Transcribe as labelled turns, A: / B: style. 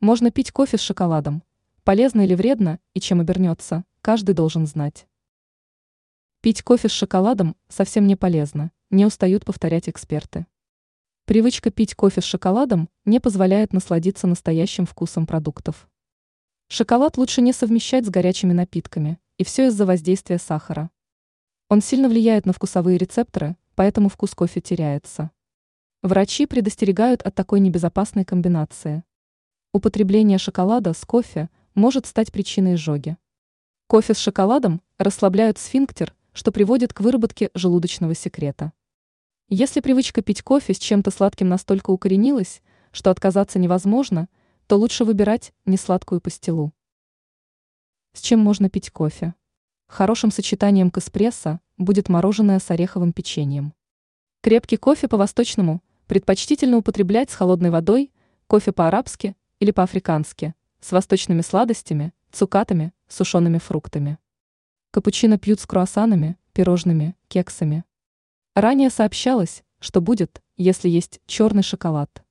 A: Можно пить кофе с шоколадом. Полезно или вредно, и чем обернется, каждый должен знать. Пить кофе с шоколадом совсем не полезно, не устают повторять эксперты. Привычка пить кофе с шоколадом не позволяет насладиться настоящим вкусом продуктов. Шоколад лучше не совмещать с горячими напитками, и все из-за воздействия сахара. Он сильно влияет на вкусовые рецепторы, поэтому вкус кофе теряется. Врачи предостерегают от такой небезопасной комбинации. Употребление шоколада с кофе может стать причиной изжоги. Кофе с шоколадом расслабляют сфинктер, что приводит к выработке желудочного секрета. Если привычка пить кофе с чем-то сладким настолько укоренилась, что отказаться невозможно, то лучше выбирать несладкую пастилу. С чем можно пить кофе? Хорошим сочетанием к эспрессо будет мороженое с ореховым печеньем. Крепкий кофе по-восточному предпочтительно употреблять с холодной водой, кофе по-арабски или по-африкански, с восточными сладостями, цукатами, сушеными фруктами. Капучино пьют с круассанами, пирожными, кексами. Ранее сообщалось, что будет, если есть черный шоколад.